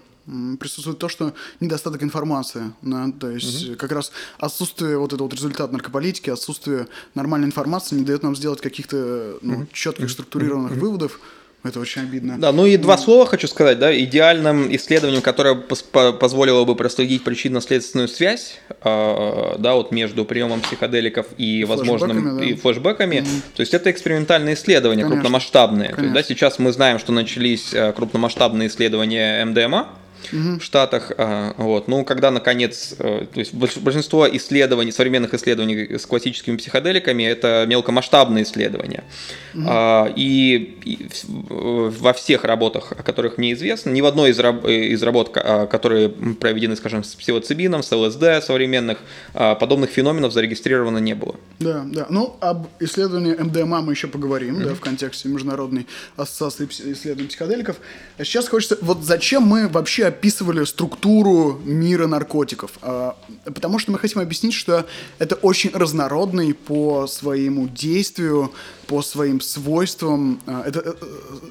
присутствует то, что недостаток информации, да, то есть угу. как раз отсутствие вот этого вот результата наркополитики, отсутствие нормальной информации не дает нам сделать каких-то ну, угу. четких структурированных угу. выводов, это очень обидно. Да, ну и два слова хочу сказать, да, идеальным исследованием, которое позволило бы проследить причинно-следственную связь, э, да, вот между приемом психоделиков и возможным да. и флешбеками, mm-hmm. то есть это экспериментальные исследования Конечно. крупномасштабные. Конечно. То есть, да, сейчас мы знаем, что начались э, крупномасштабные исследования МДМА, угу. в Штатах. А, вот. Ну, когда, наконец, э, то есть большинство исследований, современных исследований с классическими психоделиками, это мелкомасштабные исследования. Угу. И, и во всех работах, о которых мне известно, ни в одной из, из работ, а, которые проведены, скажем, с псилоцибином, с ЛСД современных, подобных феноменов зарегистрировано не было. Да, да. Ну, об исследовании МДМА мы еще поговорим, mm да, в контексте Международной ассоциации исследований психоделиков. А сейчас хочется, вот зачем мы вообще описывали структуру мира наркотиков. А, потому что мы хотим объяснить, что это очень разнородный по своему действию, по своим свойствам. А, это э,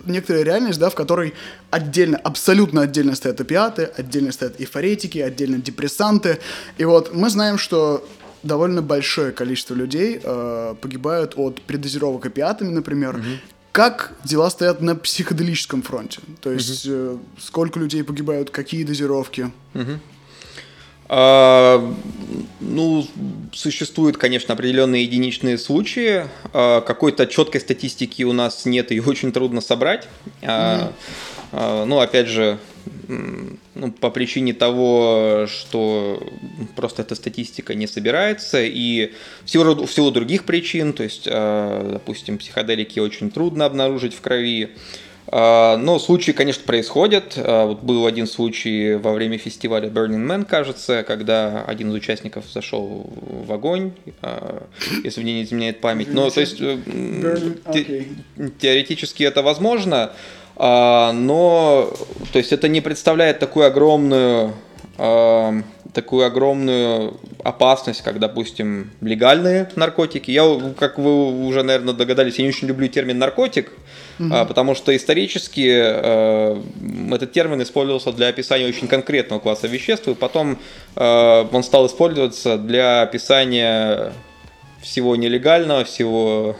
некоторая реальность, да, в которой отдельно, абсолютно отдельно стоят опиаты, отдельно стоят эйфоретики, отдельно депрессанты. И вот мы знаем, что довольно большое количество людей э, погибают от предозировок опиатами, например, угу. Как дела стоят на психоделическом фронте? То есть, угу. сколько людей погибают, какие дозировки? Угу. А, ну, существуют, конечно, определенные единичные случаи. А, какой-то четкой статистики у нас нет, и очень трудно собрать. А, а, ну, опять же, ну, по причине того, что просто эта статистика не собирается, и в силу, в силу других причин, то есть, э, допустим, психоделики очень трудно обнаружить в крови, э, но случаи, конечно, происходят. Э, вот был один случай во время фестиваля Burning Man, кажется, когда один из участников зашел в огонь, если мне не изменяет память. Но, то есть, теоретически это возможно, а, но, то есть это не представляет такую огромную э, такую огромную опасность, как, допустим, легальные наркотики. Я, как вы уже, наверное, догадались, я не очень люблю термин наркотик, угу. потому что исторически э, этот термин использовался для описания очень конкретного класса веществ, и потом э, он стал использоваться для описания всего нелегального, всего,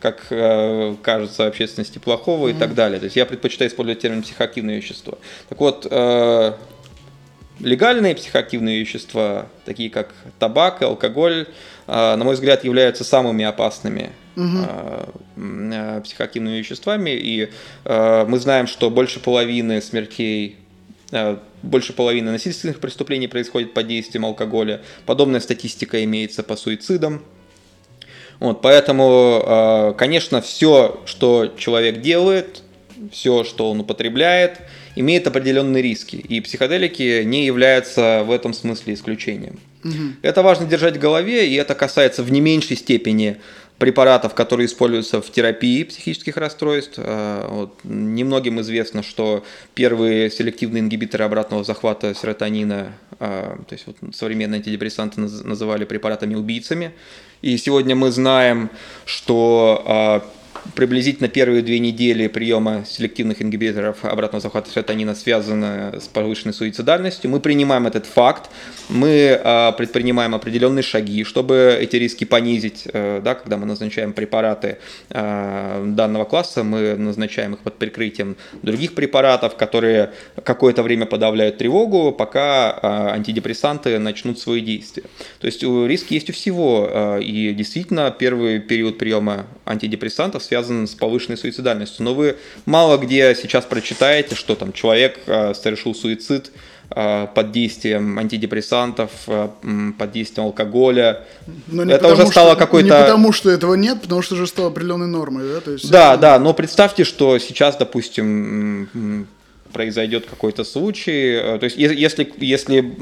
как э, кажется общественности, плохого mm-hmm. и так далее. То есть я предпочитаю использовать термин психоактивные вещества. Так вот, э, легальные психоактивные вещества, такие как табак и алкоголь, э, на мой взгляд, являются самыми опасными угу. психоактивными веществами. И мы знаем, что больше половины смертей больше половины насильственных преступлений происходит под действием алкоголя. Подобная статистика имеется по суицидам. Вот, поэтому, а, конечно, все, что человек делает, все, что он употребляет, имеет определенные риски. И психоделики не являются в этом смысле исключением. Угу. Это важно держать в голове, и это касается в не меньшей степени препаратов, которые используются в терапии психических расстройств. А, вот, немногим известно, что первые селективные ингибиторы обратного захвата серотонина, а, то есть вот современные антидепрессанты называли препаратами-убийцами. И сегодня мы знаем, что а, приблизительно первые две недели приема селективных ингибиторов обратного захвата серотонина связаны с повышенной суицидальностью. Мы принимаем этот факт, мы э, предпринимаем определенные шаги, чтобы эти риски понизить. Э, да, когда мы назначаем препараты э, данного класса, мы назначаем их под прикрытием других препаратов, которые какое-то время подавляют тревогу, пока э, антидепрессанты начнут свои действия. То есть риски есть у всего. Э, и действительно, первый период приема антидепрессантов связан связан с повышенной суицидальностью. Но вы мало где сейчас прочитаете, что там человек э, совершил суицид э, под действием антидепрессантов, э, под действием алкоголя. Но это потому, уже стало какой-то... Не потому, что этого нет, потому что уже стало определенной нормой, да? То есть да, это... да, но представьте, что сейчас, допустим, произойдет какой-то случай, то есть если, если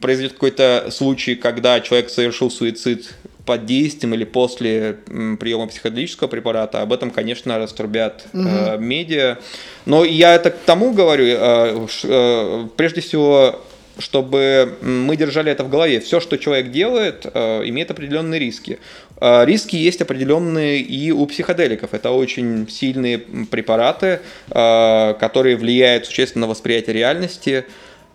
произойдет какой-то случай, когда человек совершил суицид под действием или после приема психоделического препарата, об этом, конечно, раструбят угу. э, медиа. Но я это к тому говорю, э, э, прежде всего, чтобы мы держали это в голове. Все, что человек делает, э, имеет определенные риски. Э, риски есть определенные и у психоделиков. Это очень сильные препараты, э, которые влияют существенно на восприятие реальности.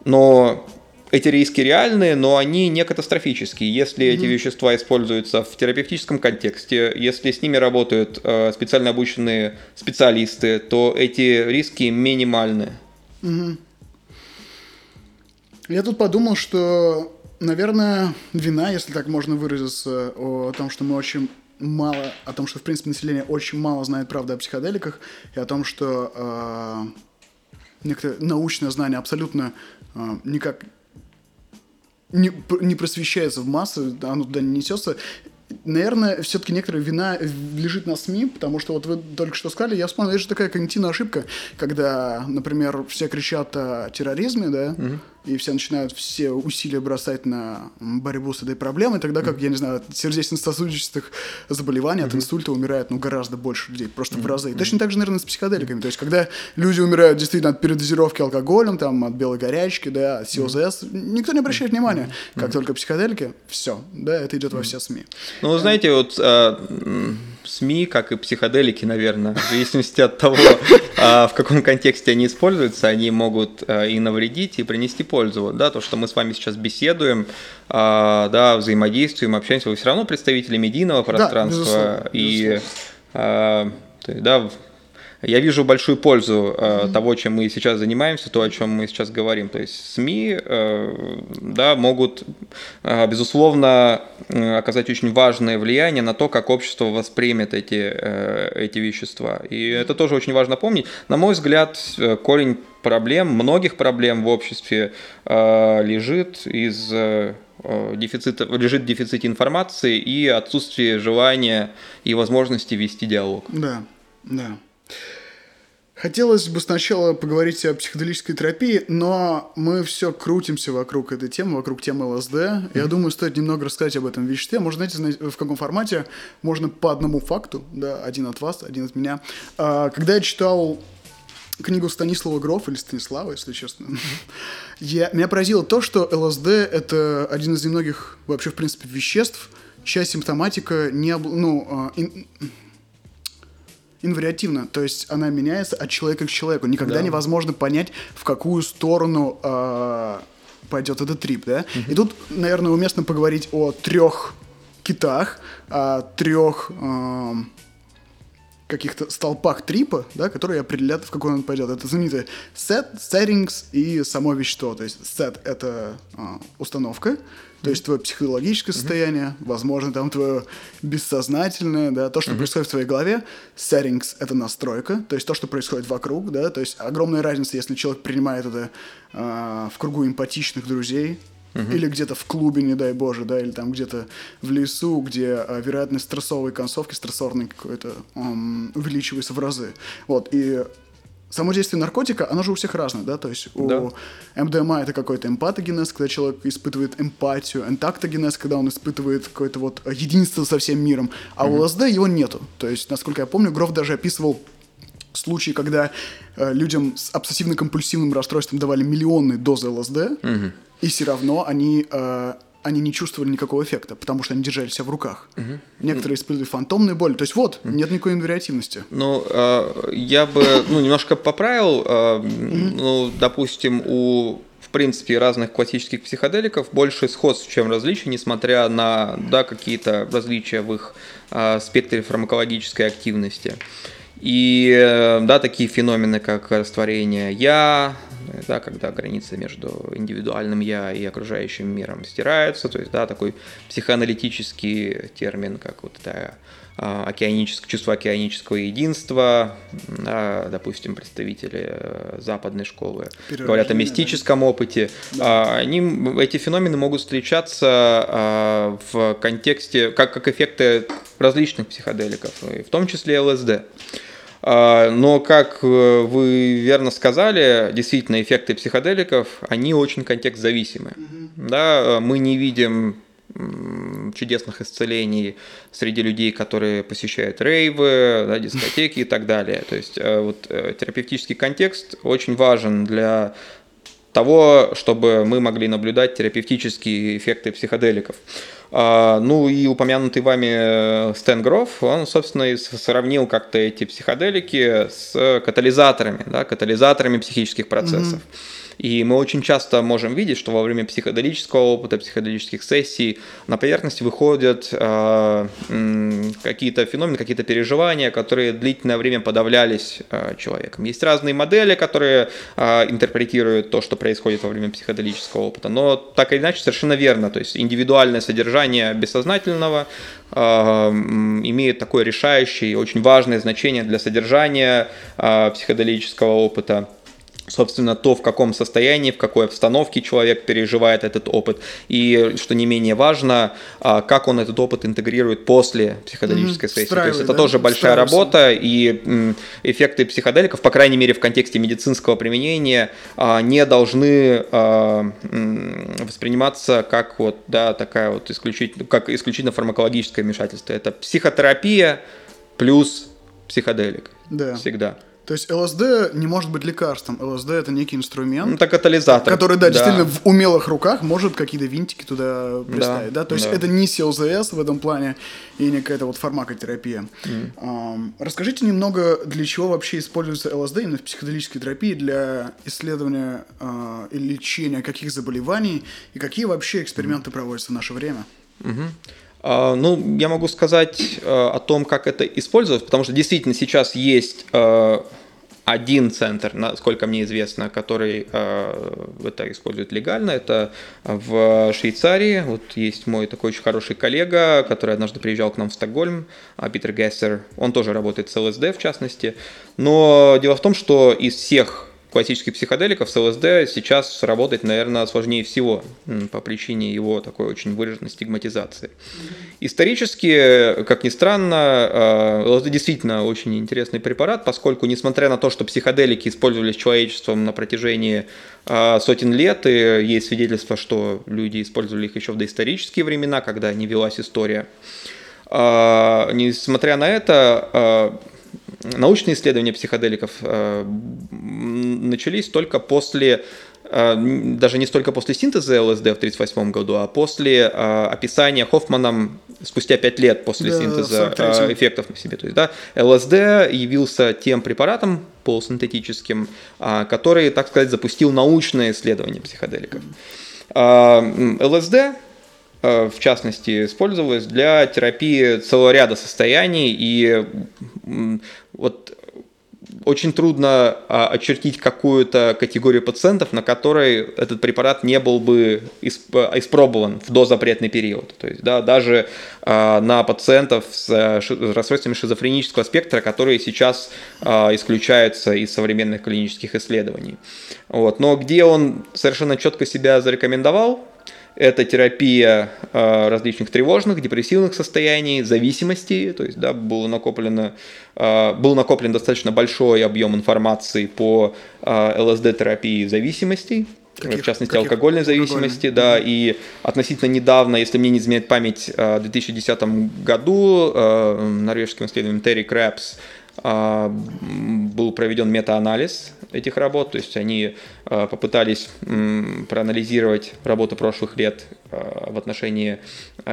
Но эти риски реальные, но они не катастрофические. Если mm-hmm. эти вещества используются в терапевтическом контексте, если с ними работают э, специально обученные специалисты, то эти риски минимальны. Mm-hmm. Я тут подумал, что, наверное, вина, если так можно выразиться, о том, что мы очень мало, о том, что, в принципе, население очень мало знает правды о психоделиках, и о том, что э, некоторые научное знание абсолютно э, никак не, не просвещается в массы, оно туда не несется. Наверное, все-таки некоторая вина лежит на СМИ, потому что вот вы только что сказали, я вспомнил, это же такая когнитивная ошибка, когда, например, все кричат о терроризме, да, угу и все начинают все усилия бросать на борьбу с этой проблемой, тогда как, я не знаю, от сердечно-сосудистых заболеваний, от инсульта умирает, ну, гораздо больше людей, просто в разы. И точно так же, наверное, с психоделиками. То есть, когда люди умирают действительно от передозировки алкоголем, там, от белой горячки, да, от СИОЗС, никто не обращает внимания. Как только психоделики, все, да, это идет во все СМИ. Ну, знаете, вот а, СМИ, как и психоделики, наверное, в зависимости от того, а, в каком контексте они используются, они могут а, и навредить, и принести пользу. Да, то, что мы с вами сейчас беседуем, а, да, взаимодействуем, общаемся, вы все равно представители медийного пространства. Да, и да, я вижу большую пользу э, mm-hmm. того, чем мы сейчас занимаемся, то, о чем мы сейчас говорим. То есть СМИ э, да, могут, э, безусловно, э, оказать очень важное влияние на то, как общество воспримет эти, э, эти вещества. И это тоже очень важно помнить. На мой взгляд, э, корень проблем, многих проблем в обществе э, лежит из э, дефицита, лежит в дефиците информации и отсутствие желания и возможности вести диалог. Да, да. Хотелось бы сначала поговорить о психоделической терапии, но мы все крутимся вокруг этой темы, вокруг темы ЛСД. Mm-hmm. Я думаю, стоит немного рассказать об этом веществе. Можно, знаете, в каком формате? Можно по одному факту, да, один от вас, один от меня. А, когда я читал книгу Станислава Гроф, или Станислава, если честно, я, меня поразило то, что ЛСД — это один из немногих вообще, в принципе, веществ, чья симптоматика не... Об, ну, а, ин, инвариативна, то есть она меняется от человека к человеку. Никогда да. невозможно понять, в какую сторону э, пойдет этот трип, да? Угу. И тут, наверное, уместно поговорить о трех китах, о трех... Э, каких-то столпах трипа, да, которые определяют, в какой он пойдет. Это знаменитые set, settings и само вещество. То есть set — это а, установка, то есть твое психологическое состояние, возможно, там твое бессознательное, да, то, что происходит в твоей голове. Settings — это настройка, то есть то, что происходит вокруг, да, то есть огромная разница, если человек принимает это э, в кругу эмпатичных друзей, Uh-huh. Или где-то в клубе, не дай боже, да, или там где-то в лесу, где а, вероятность стрессовой концовки, стрессорной какой-то um, увеличивается в разы. Вот, и само действие наркотика, оно же у всех разное, да, то есть у да. МДМА это какой-то эмпатогенез, когда человек испытывает эмпатию, энтактогенез, когда он испытывает какое-то вот единство со всем миром, а uh-huh. у ЛСД его нету. То есть, насколько я помню, Гроф даже описывал случаи, когда э, людям с обсессивно-компульсивным расстройством давали миллионные дозы ЛСД, угу. И все равно они, э, они не чувствовали никакого эффекта, потому что они держали себя в руках. Угу. Некоторые испытывали фантомные боли. То есть вот, угу. нет никакой инвариативности. Ну, э, я бы ну, немножко поправил. Э, угу. Ну, допустим, у в принципе, разных классических психоделиков больше сходств, чем различий, несмотря на да, какие-то различия в их э, спектре фармакологической активности. И э, да, такие феномены, как растворение я, да, когда граница между индивидуальным я и окружающим миром стирается, то есть, да, такой психоаналитический термин, как вот это а, океаническое, чувство океанического единства, да, допустим, представители э, западной школы говорят о мистическом опыте. Да. Они, эти феномены могут встречаться а, в контексте, как, как эффекты различных психоделиков, в том числе ЛСД. А, но, как э, вы верно сказали, действительно, эффекты психоделиков, они очень контекст-зависимы. Mm-hmm. Да, мы не видим чудесных исцелений среди людей, которые посещают рейвы, да, дискотеки и так далее. То есть э, вот э, терапевтический контекст очень важен для того, чтобы мы могли наблюдать терапевтические эффекты психоделиков. А, ну и упомянутый вами э, Стэн Гроф, он, собственно, и сравнил как-то эти психоделики с катализаторами, да, катализаторами психических процессов. Mm-hmm. И мы очень часто можем видеть, что во время психоделического опыта, психоделических сессий на поверхность выходят э, какие-то феномены, какие-то переживания, которые длительное время подавлялись э, человеком. Есть разные модели, которые э, интерпретируют то, что происходит во время психоделического опыта, но так или иначе совершенно верно. То есть индивидуальное содержание бессознательного э, имеет такое решающее и очень важное значение для содержания э, психоделического опыта собственно, то, в каком состоянии, в какой обстановке человек переживает этот опыт, и, что не менее важно, а, как он этот опыт интегрирует после психоделической mm-hmm. сессии. То есть это да? тоже большая работа, и эффекты психоделиков, по крайней мере, в контексте медицинского применения, а, не должны а, восприниматься как вот, да, такая вот исключительно, как исключительно фармакологическое вмешательство. Это психотерапия плюс психоделик. Да. Всегда. То есть ЛСД не может быть лекарством. ЛСД это некий инструмент. Ну, это катализатор. Который, да, да, действительно в умелых руках может какие-то винтики туда приставить. Да, да? То есть да. это не СЛЗС в этом плане и не какая-то вот фармакотерапия. Mm. Um, расскажите немного, для чего вообще используется ЛСД именно в психоделической терапии для исследования uh, и лечения каких заболеваний и какие вообще эксперименты mm. проводятся в наше время? Mm-hmm. Ну, я могу сказать uh, о том, как это использовать, потому что действительно сейчас есть uh, один центр, насколько мне известно, который э, это использует легально, это в Швейцарии. Вот есть мой такой очень хороший коллега, который однажды приезжал к нам в Стокгольм, а, Питер Гессер. Он тоже работает с ЛСД, в частности. Но дело в том, что из всех классических психоделиков с ЛСД сейчас работать, наверное, сложнее всего по причине его такой очень выраженной стигматизации. Исторически, как ни странно, э, ЛСД действительно очень интересный препарат, поскольку, несмотря на то, что психоделики использовались человечеством на протяжении э, сотен лет, и есть свидетельство, что люди использовали их еще в доисторические времена, когда не велась история, э, несмотря на это, научные исследования психоделиков э, начались только после э, даже не столько после синтеза ЛСД в 1938 году, а после э, описания Хоффманом спустя 5 лет после да, синтеза эффектов на себе. То есть, да, ЛСД явился тем препаратом полусинтетическим, который, так сказать, запустил научное исследование психоделиков. ЛСД в частности, использовалась для терапии целого ряда состояний. И вот очень трудно а, очертить какую-то категорию пациентов, на которой этот препарат не был бы испробован в дозапретный период. То есть, да, даже а, на пациентов с расстройствами шизофренического спектра, которые сейчас а, исключаются из современных клинических исследований. Вот. Но где он совершенно четко себя зарекомендовал, это терапия э, различных тревожных, депрессивных состояний, зависимостей. То есть, да, было накоплено, э, был накоплен достаточно большой объем информации по э, ЛСД-терапии зависимостей. Каких, в частности, каких? алкогольной зависимости, Алкогольный. да, и относительно недавно, если мне не изменяет память, в 2010 году норвежским исследователем Терри Крэпс был проведен метаанализ этих работ, то есть они Э, попытались проанализировать работу прошлых лет э, в отношении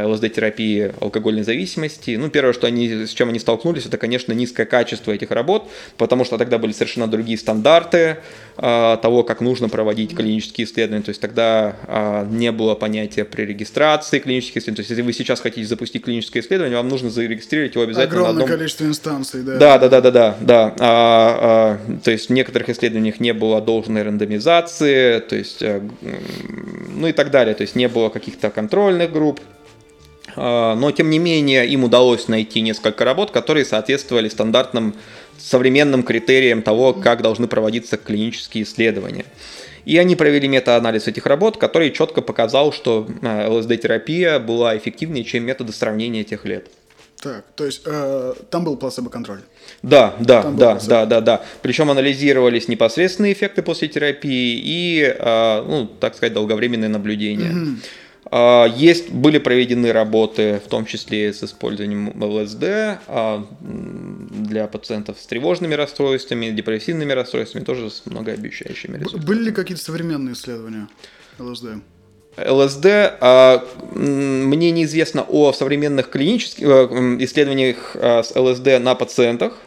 ЛСД-терапии алкогольной зависимости. Ну, первое, что они, с чем они столкнулись, это, конечно, низкое качество этих работ, потому что тогда были совершенно другие стандарты того, как нужно проводить клинические исследования. То есть тогда не было понятия при регистрации клинических исследований. То есть если вы сейчас хотите запустить клиническое исследование, вам нужно зарегистрировать его обязательно Огромное на одном... количество инстанций, да. Да, да, да, да, да. да. А, а, то есть в некоторых исследованиях не было должной рандомизации то есть, э, ну и так далее. То есть не было каких-то контрольных групп. А, но, тем не менее, им удалось найти несколько работ, которые соответствовали стандартным современным критериям того, как должны проводиться клинические исследования. И они провели метаанализ этих работ, который четко показал, что э, ЛСД-терапия была эффективнее, чем методы сравнения тех лет. Так, то есть э, там был плацебо-контроль? Да, да, там да, да, да, да. Причем анализировались непосредственные эффекты после терапии и, э, ну, так сказать, долговременные наблюдения. Угу. Есть, были проведены работы, в том числе с использованием ЛСД а, для пациентов с тревожными расстройствами, депрессивными расстройствами, тоже с многообещающими результатами. Были ли какие-то современные исследования ЛСД? ЛСД. А, мне неизвестно о современных клинических э, исследованиях э, с ЛСД на пациентах,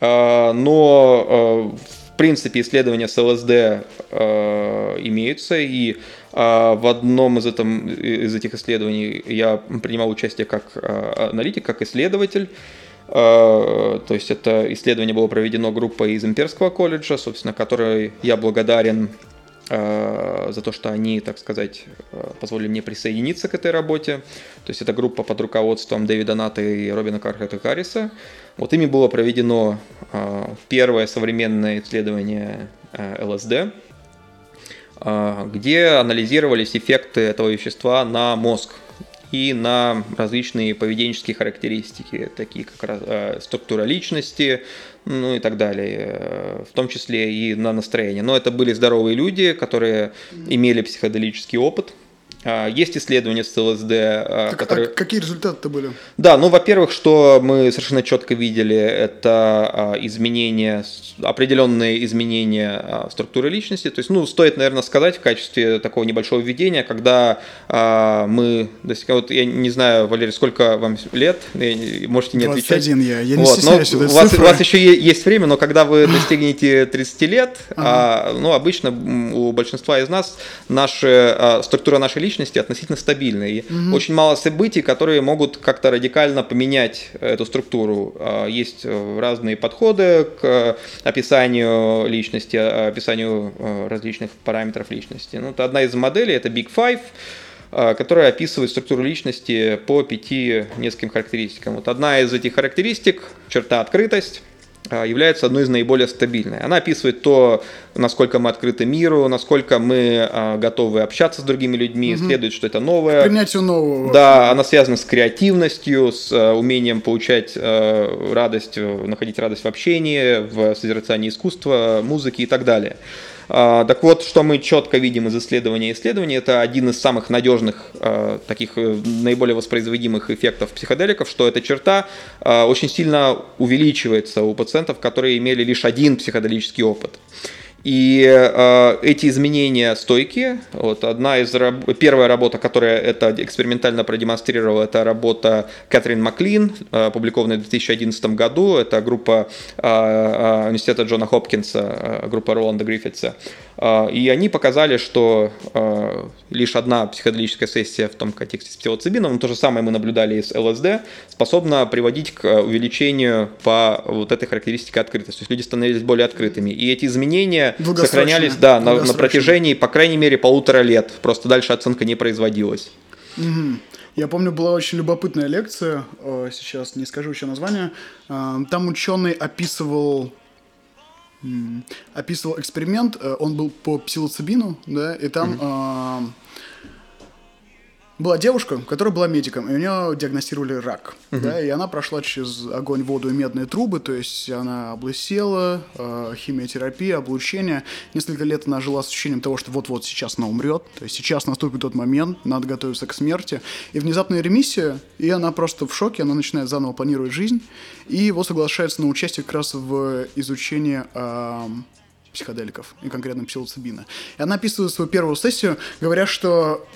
а, но э, в принципе исследования с ЛСД имеются, и в одном из, этом, из этих исследований я принимал участие как аналитик, как исследователь. То есть это исследование было проведено группой из Имперского колледжа, собственно, которой я благодарен Э, за то, что они, так сказать, э, позволили мне присоединиться к этой работе. То есть это группа под руководством Дэвида Ната и Робина Кархета Харриса. Вот ими было проведено э, первое современное исследование ЛСД, где анализировались эффекты этого вещества на мозг и на различные поведенческие характеристики, такие как структура личности, ну и так далее, э, в том числе и на настроение. Но это были здоровые люди, которые имели психоделический опыт, есть исследования с ЛСД, а, как, которые... А какие результаты-то были? Да, ну, во-первых, что мы совершенно четко видели, это а, изменения, определенные изменения структуры личности. То есть, ну, стоит, наверное, сказать в качестве такого небольшого введения, когда мы. Вот я не знаю, Валерий, сколько вам лет? Можете не 21 отвечать. я, я не вот, стесняюсь. У, вас, у вас еще есть время, но когда вы достигнете 30 лет, ага. ну, обычно у большинства из нас наша, структура нашей личности личности относительно стабильны. И угу. очень мало событий, которые могут как-то радикально поменять эту структуру. А, есть э, разные подходы к описанию личности, а, описанию э, различных параметров личности. Ну, это одна из моделей, это Big Five а, которая описывает структуру личности по пяти нескольким характеристикам. Вот одна из этих характеристик, черта открытость, является одной из наиболее стабильной. Она описывает то, насколько мы открыты миру, насколько мы а, готовы общаться с другими людьми, угу. следует, что это новое. Принятию нового. Да, она связана с креативностью, с а, умением получать а, радость, находить радость в общении, в созерцании искусства, музыки и так далее. А, так вот, что мы четко видим из исследования исследований, это один из самых надежных, а, таких э, наиболее воспроизводимых эффектов психоделиков, что эта черта а, очень сильно увеличивается у пациентов, которые имели лишь один психоделический опыт. И э, эти изменения стойкие. Вот одна из раб... первая работа, которая это экспериментально продемонстрировала, это работа Кэтрин Маклин, э, опубликованная в 2011 году. Это группа э, э, университета Джона Хопкинса, э, группа Роланда Гриффитса. Э, и они показали, что э, лишь одна психоделическая сессия в том контексте с псилоцибином, то же самое мы наблюдали и с ЛСД, способна приводить к увеличению по вот этой характеристике открытости. То есть люди становились более открытыми. И эти изменения сохранялись да, на, на протяжении, по крайней мере, полутора лет. Просто дальше оценка не производилась. Угу. Я помню, была очень любопытная лекция, сейчас не скажу еще название. А, там ученый описывал описывал эксперимент, э, он был по псилоцибину, да, и там была девушка, которая была медиком, и у нее диагностировали рак, uh-huh. да, и она прошла через огонь, воду и медные трубы, то есть она облысела, э, химиотерапия, облучение. Несколько лет она жила с ощущением того, что вот-вот сейчас она умрет, то есть сейчас наступит тот момент, надо готовиться к смерти, и внезапная ремиссия, и она просто в шоке, она начинает заново планировать жизнь, и его соглашается на участие как раз в изучении э, психоделиков, и конкретно псилоцибина. И она описывает свою первую сессию, говоря, что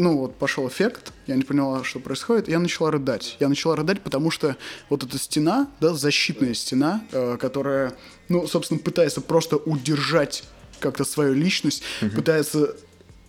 ну вот пошел эффект, я не поняла, что происходит, я начала рыдать. Я начала рыдать, потому что вот эта стена, да, защитная стена, э, которая, ну, собственно, пытается просто удержать как-то свою личность, угу. пытается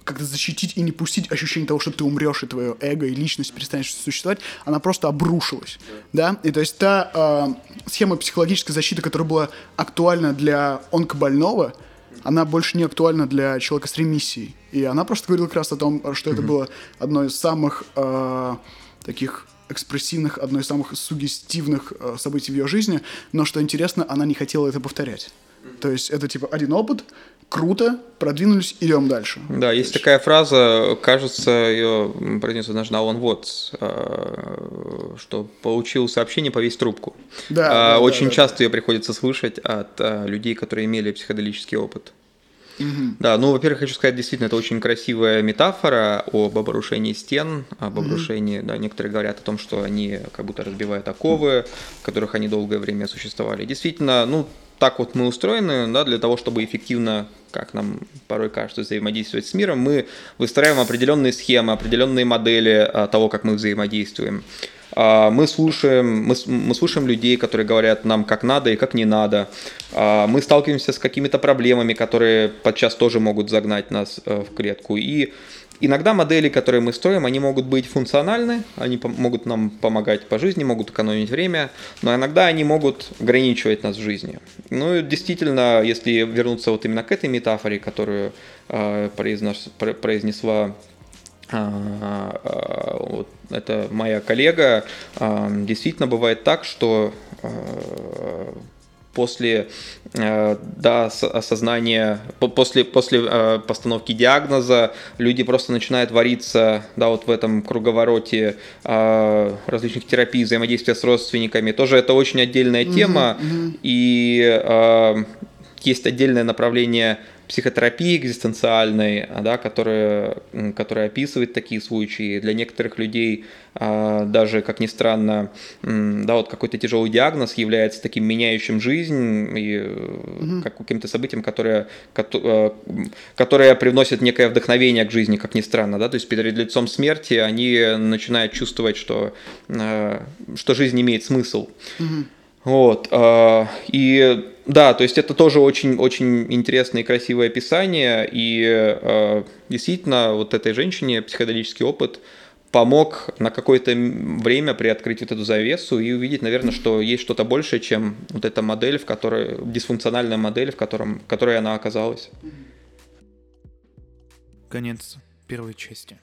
как-то защитить и не пустить ощущение того, что ты умрешь, и твое эго и личность перестанет существовать, она просто обрушилась, да, и то есть та э, схема психологической защиты, которая была актуальна для онкобольного, она больше не актуальна для человека с ремиссией. И она просто говорила как раз о том, что mm-hmm. это было одно из самых э, таких экспрессивных, одно из самых сугестивных э, событий в ее жизни, но что интересно, она не хотела это повторять. То есть это типа один опыт, круто, продвинулись, идем дальше. Да, есть такая фраза, кажется, ее произнес однажды Алан Уотс, э, что получил сообщение повесь трубку. Да, а, да Очень да, часто да. ее приходится слышать от а, людей, которые имели психоделический опыт. Угу. Да, ну, во-первых, хочу сказать, действительно, это очень красивая метафора об обрушении стен, об обрушении, угу. да, некоторые говорят о том, что они как будто разбивают оковы, в которых они долгое время существовали. Действительно, ну, так вот мы устроены, да, для того, чтобы эффективно, как нам порой кажется, взаимодействовать с миром, мы выстраиваем определенные схемы, определенные модели а, того, как мы взаимодействуем. А, мы слушаем, мы, мы слушаем людей, которые говорят нам, как надо и как не надо. А, мы сталкиваемся с какими-то проблемами, которые подчас тоже могут загнать нас э, в клетку. И Иногда модели, которые мы строим, они могут быть функциональны, они могут нам помогать по жизни, могут экономить время, но иногда они могут ограничивать нас в жизни. Ну и действительно, если вернуться вот именно к этой метафоре, которую э, произнес, произнесла а, а, вот это моя коллега, действительно бывает так, что после э, да, осознания, после, после э, постановки диагноза люди просто начинают вариться да, вот в этом круговороте э, различных терапий, взаимодействия с родственниками. Тоже это очень отдельная тема, mm-hmm. и есть отдельное направление психотерапии экзистенциальной, да, которая, которая описывает такие случаи. Для некоторых людей а, даже, как ни странно, да, вот какой-то тяжелый диагноз является таким меняющим жизнь и угу. как каким-то событием, которое, э, которое привносит некое вдохновение к жизни, как ни странно, да, то есть перед лицом смерти они начинают чувствовать, что, э, что жизнь имеет смысл. Угу. Вот. А, и да, то есть это тоже очень, очень интересное и красивое описание. И а, действительно, вот этой женщине психоделический опыт помог на какое-то время приоткрыть вот эту завесу и увидеть, наверное, что есть что-то большее, чем вот эта модель, в которой дисфункциональная модель, в, котором, в которой она оказалась. Конец первой части.